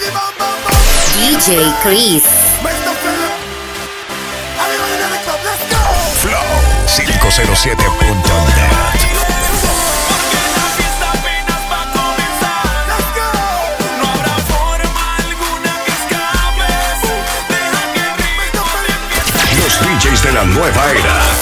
DJ Chris. Flow 507.net. DJs de la nueva era.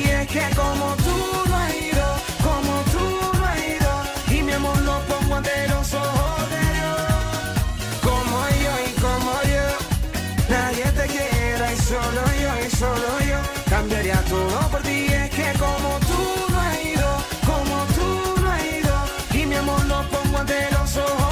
Y es que como tú no has ido, como tú no has ido, y mi amor lo pongo ante los ojos de Dios. Como yo y como yo, nadie te quiera y solo yo y solo yo, cambiaría todo por ti. Y es que como tú no has ido, como tú no has ido, y mi amor lo pongo ante los ojos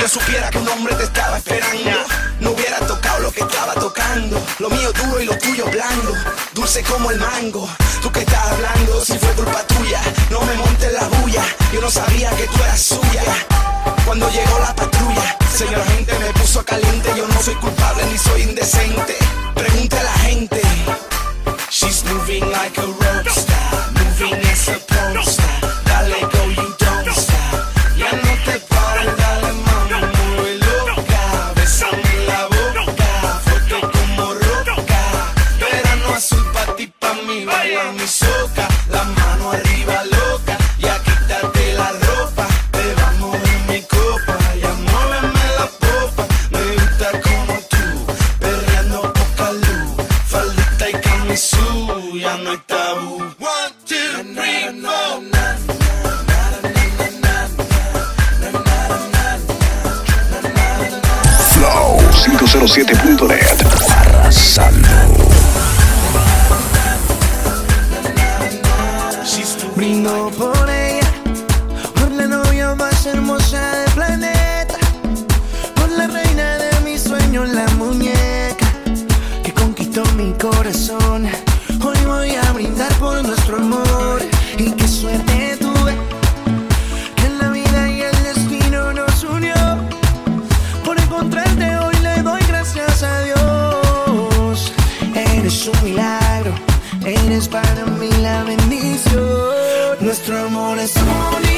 yo supiera que un hombre te estaba esperando, no hubiera tocado lo que estaba tocando. Lo mío duro y lo tuyo blando, dulce como el mango. Tú que estás hablando, si fue culpa tuya, no me montes la bulla. Yo no sabía que tú eras suya. Cuando llegó la patrulla, señor gente me puso caliente. Yo no soy culpable ni soy indecente. Pregunta a la gente. She's moving like a 507.net. Arrasando. Brindo por ella, por la novia más hermosa del planeta, por la reina de mis sueños, la muñeca que conquistó mi corazón. para mí la bendición. Nuestro amor es único.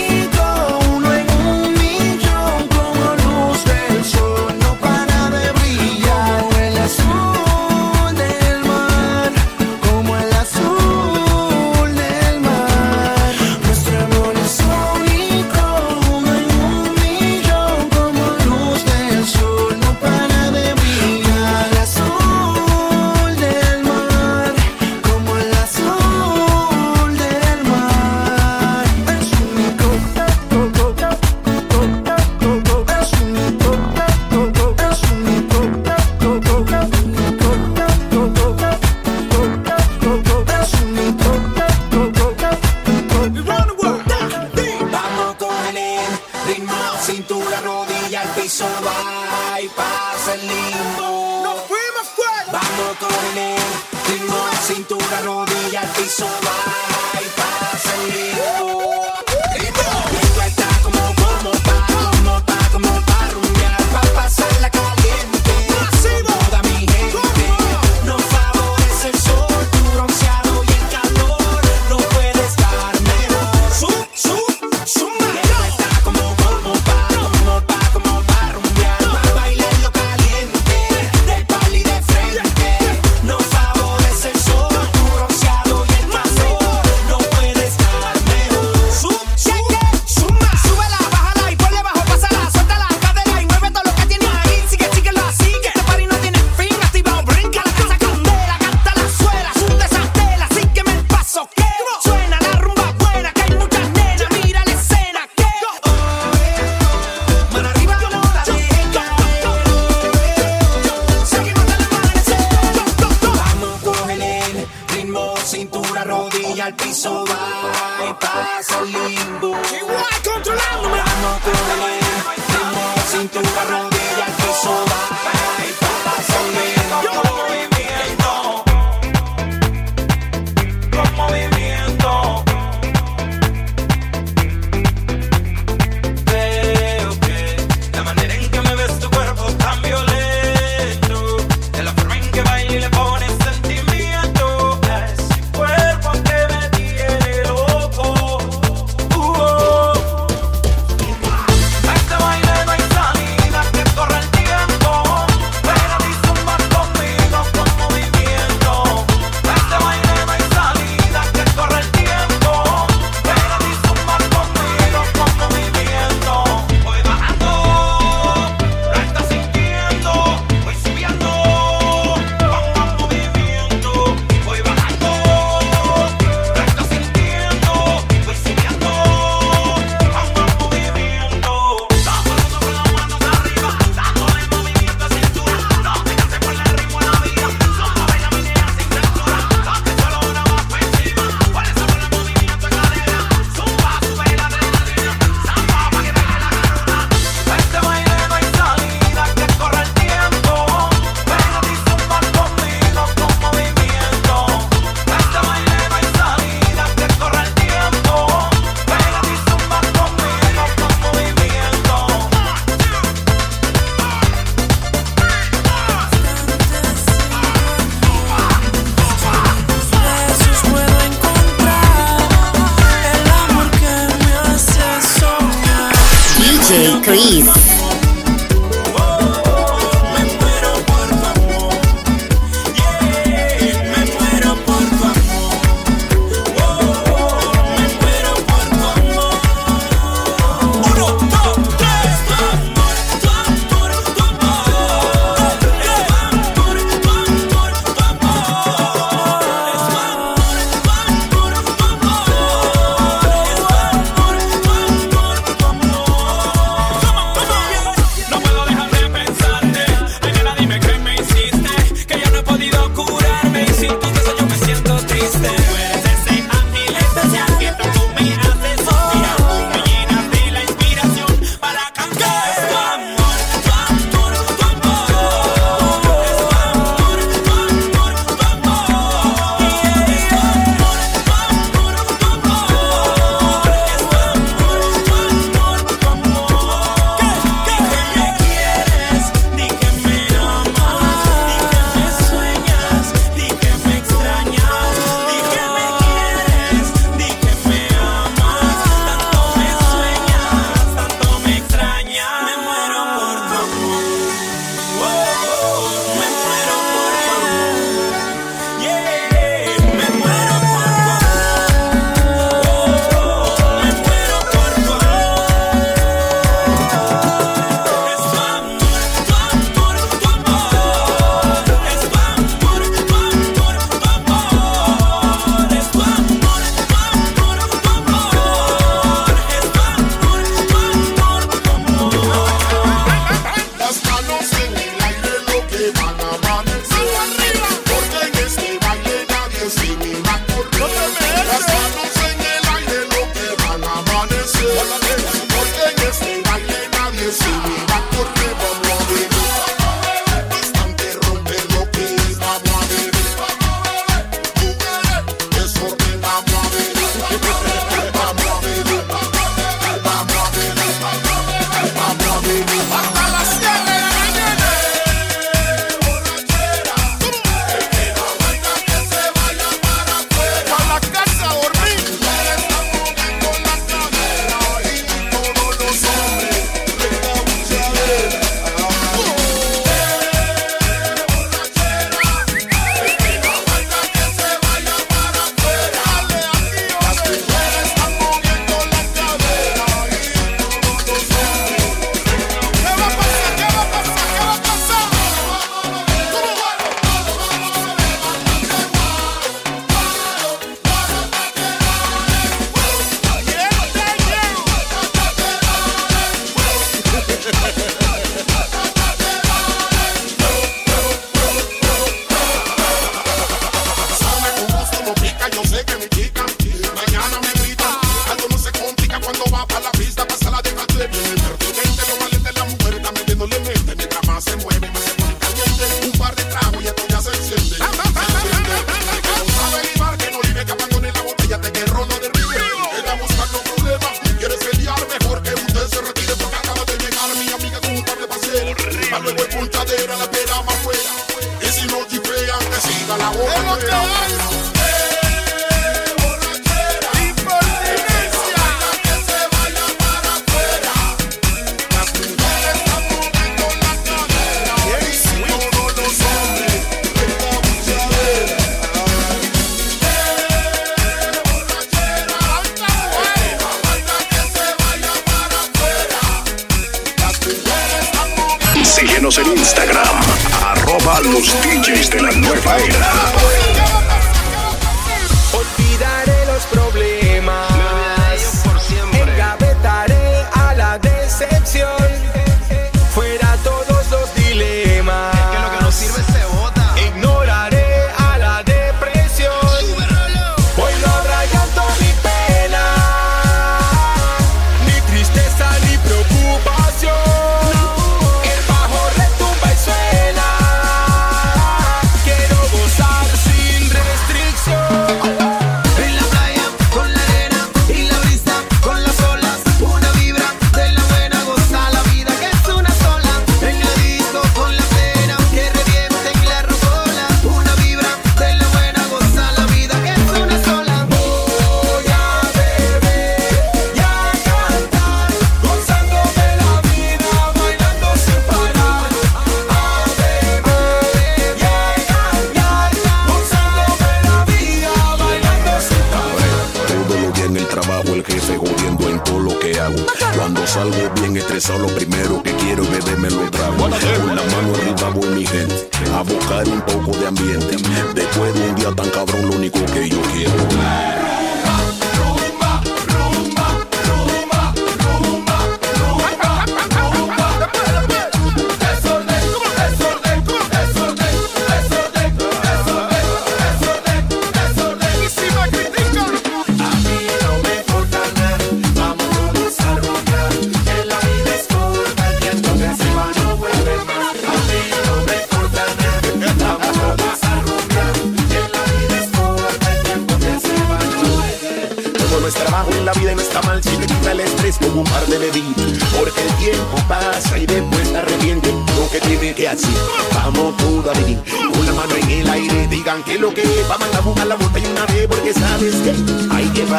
en todo lo que hago. Cuando salgo bien estresado, lo primero que quiero es beberme lo trago. Con la mano arriba voy mi gente, a buscar un poco de ambiente. Después de un día tan cabrón, lo único que yo quiero.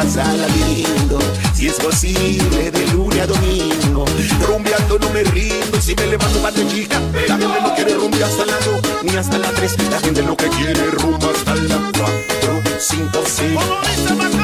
pasarla lindo. Si es posible, de lunes a domingo. Rumbeando no me rindo. Si me levanto para chica, la gente no quiere rumbear hasta la 2 ni hasta la 3. La gente lo que quiere rumba hasta la 4, 5, 6.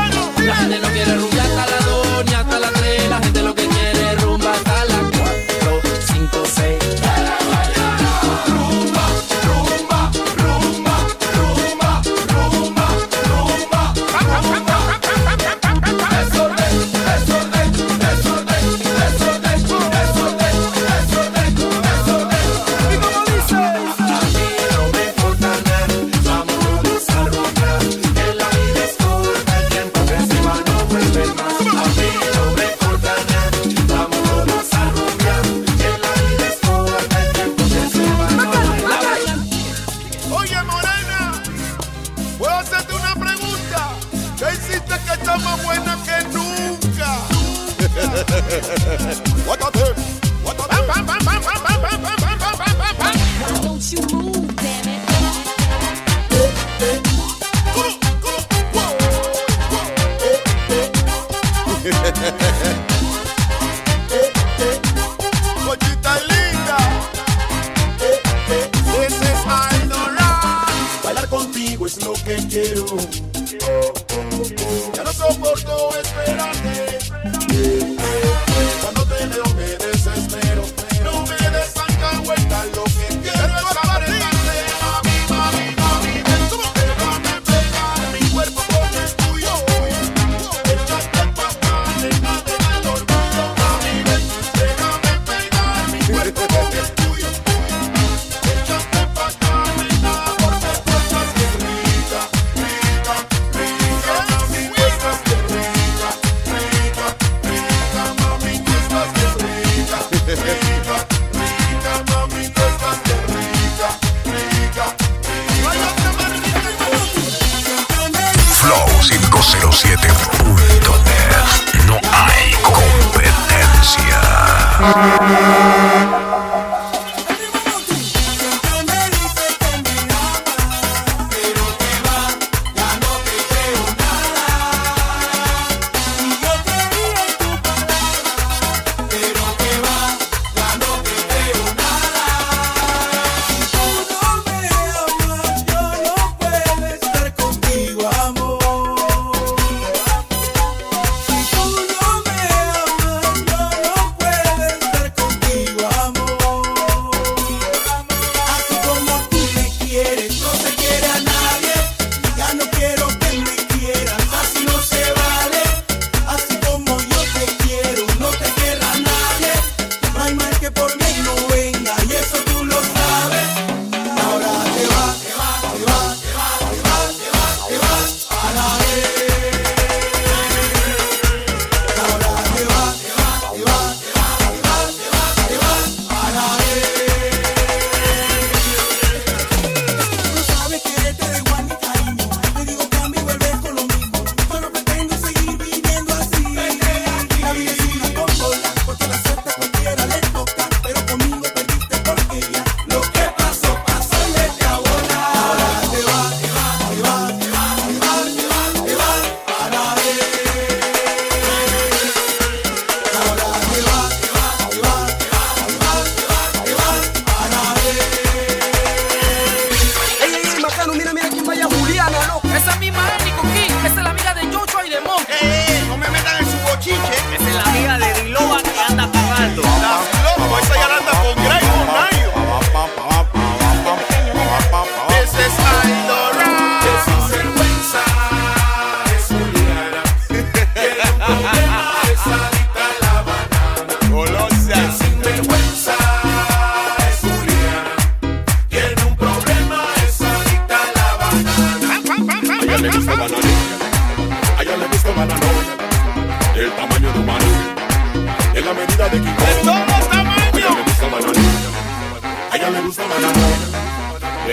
Amen.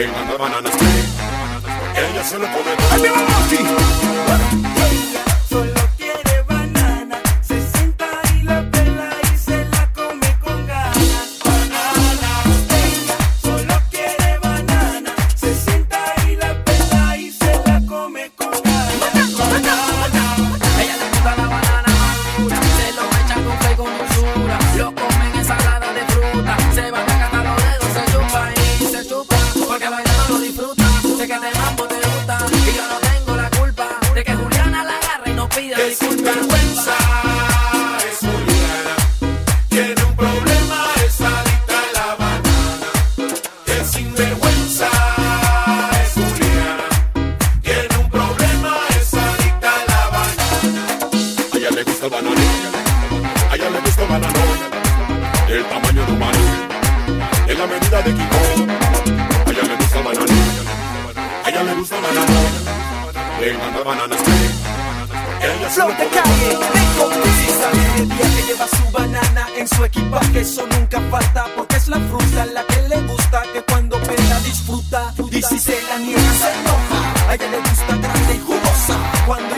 Banana split. Ella se lo pone. ¡Ahí el bananito. A ella le gusta el banano, del tamaño de un banano, en la medida de Kiko. A ella le gusta el. A ella le gusta el banano, le encanta bananas. Flor de calle, rico, precisa El día que lleva su banana en su equipaje. Eso nunca falta porque es la fruta La que le gusta, que cuando pela disfruta. Y si se la niega se enoja. A ella le gusta grande y jugosa. Cuando